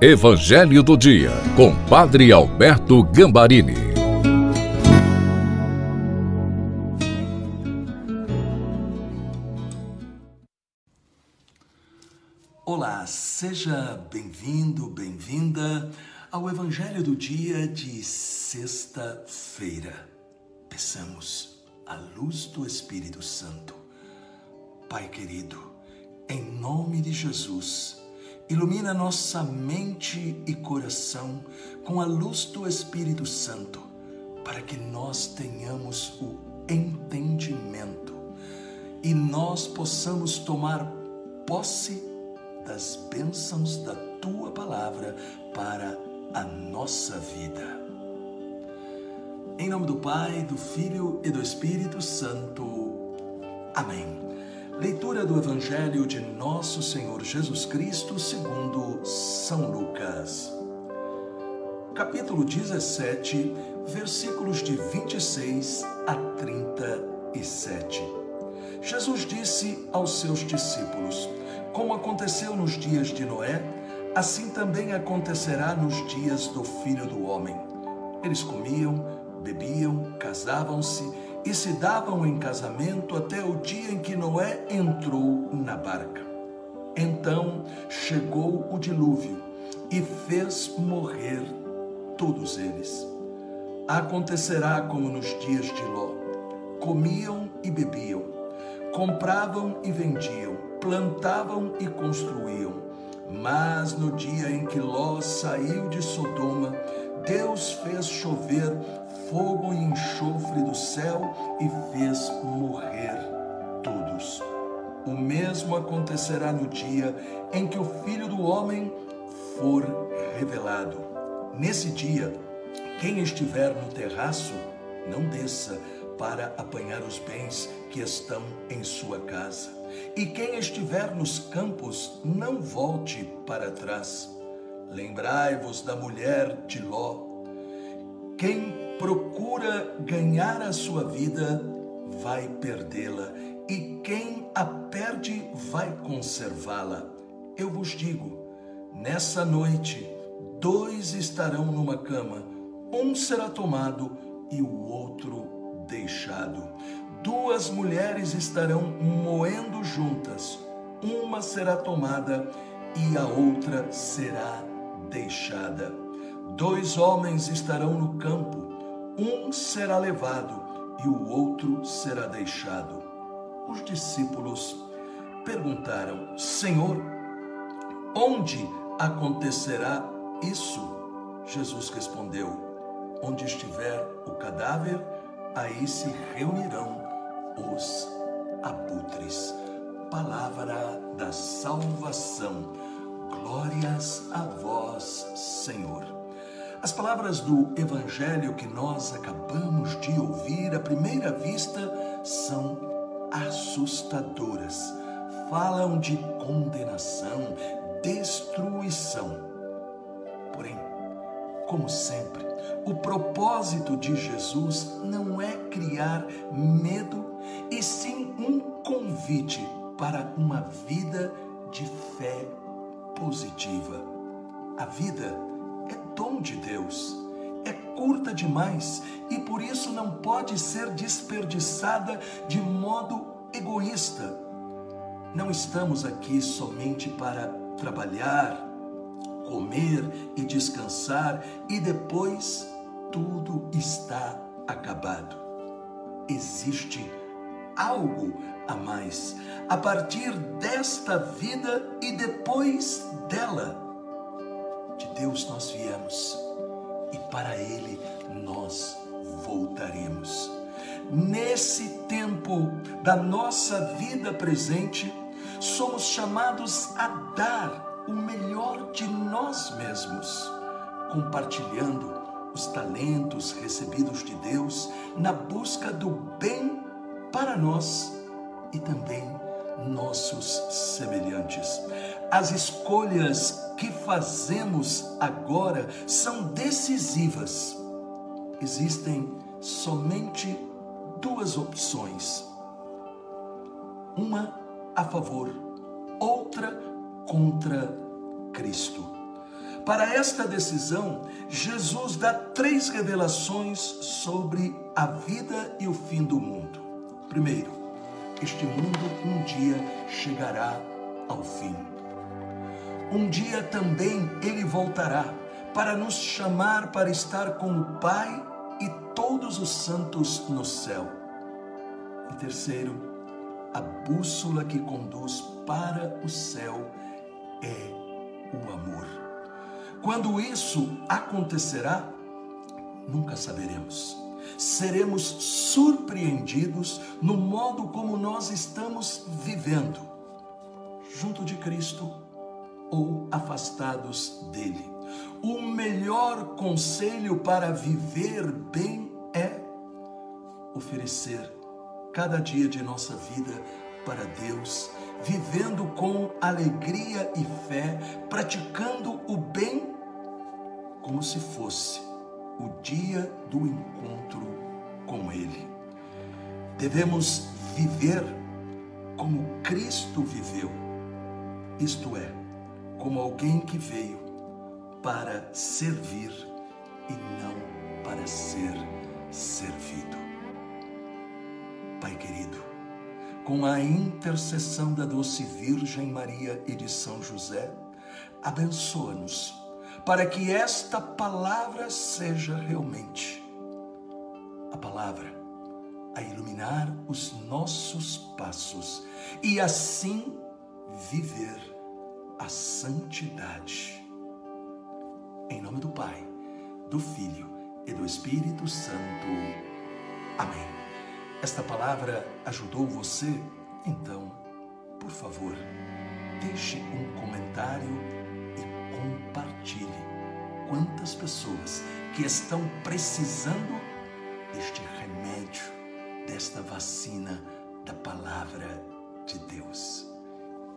Evangelho do Dia, com Padre Alberto Gambarini. Olá, seja bem-vindo, bem-vinda ao Evangelho do Dia de sexta-feira. Peçamos a luz do Espírito Santo. Pai querido, em nome de Jesus, Ilumina nossa mente e coração com a luz do Espírito Santo, para que nós tenhamos o entendimento e nós possamos tomar posse das bênçãos da tua palavra para a nossa vida. Em nome do Pai, do Filho e do Espírito Santo. Amém. Leitura do Evangelho de Nosso Senhor Jesus Cristo segundo São Lucas. Capítulo 17, versículos de 26 a 37. Jesus disse aos seus discípulos: Como aconteceu nos dias de Noé, assim também acontecerá nos dias do Filho do Homem. Eles comiam, bebiam, casavam-se e se davam em casamento até o dia em que Noé entrou na barca. Então chegou o dilúvio e fez morrer todos eles. Acontecerá como nos dias de Ló: comiam e bebiam, compravam e vendiam, plantavam e construíam. Mas no dia em que Ló saiu de Sodoma, Deus fez chover fogo e enxofre do céu e fez morrer todos. O mesmo acontecerá no dia em que o Filho do Homem for revelado. Nesse dia, quem estiver no terraço, não desça para apanhar os bens que estão em sua casa. E quem estiver nos campos, não volte para trás. Lembrai-vos da mulher de Ló. Quem procura ganhar a sua vida, vai perdê-la, e quem a perde, vai conservá-la. Eu vos digo: nessa noite, dois estarão numa cama, um será tomado e o outro deixado. Duas mulheres estarão moendo juntas, uma será tomada e a outra será deixada. Dois homens estarão no campo, um será levado e o outro será deixado. Os discípulos perguntaram: Senhor, onde acontecerá isso? Jesus respondeu: Onde estiver o cadáver, aí se reunirão os abutres. Palavra da salvação. Glórias a vós, Senhor. As palavras do Evangelho que nós acabamos de ouvir, à primeira vista, são assustadoras. Falam de condenação, destruição. Porém, como sempre, o propósito de Jesus não é criar medo, e sim um convite para uma vida de fé positiva. A vida é dom de Deus, é curta demais e por isso não pode ser desperdiçada de modo egoísta. Não estamos aqui somente para trabalhar, comer e descansar e depois tudo está acabado. Existe algo a mais a partir desta vida e depois dela de Deus nós viemos e para Ele nós voltaremos. Nesse tempo da nossa vida presente, somos chamados a dar o melhor de nós mesmos, compartilhando os talentos recebidos de Deus na busca do bem para nós e também nossos semelhantes. As escolhas que fazemos agora são decisivas. Existem somente duas opções: uma a favor, outra contra Cristo. Para esta decisão, Jesus dá três revelações sobre a vida e o fim do mundo. Primeiro, este mundo um dia chegará ao fim. Um dia também ele voltará para nos chamar para estar com o Pai e todos os santos no céu. E terceiro, a bússola que conduz para o céu é o amor. Quando isso acontecerá, nunca saberemos. Seremos surpreendidos no modo como nós estamos vivendo, junto de Cristo ou afastados dele. O melhor conselho para viver bem é oferecer cada dia de nossa vida para Deus, vivendo com alegria e fé, praticando o bem como se fosse o dia do encontro com Ele. Devemos viver como Cristo viveu, isto é, como alguém que veio para servir e não para ser servido. Pai querido, com a intercessão da doce Virgem Maria e de São José, abençoa-nos para que esta palavra seja realmente a palavra a iluminar os nossos passos e assim viver a santidade. Em nome do Pai, do Filho e do Espírito Santo. Amém. Esta palavra ajudou você? Então, por favor, deixe um comentário e compartilhe. Quantas pessoas que estão precisando deste remédio, desta vacina da palavra de Deus.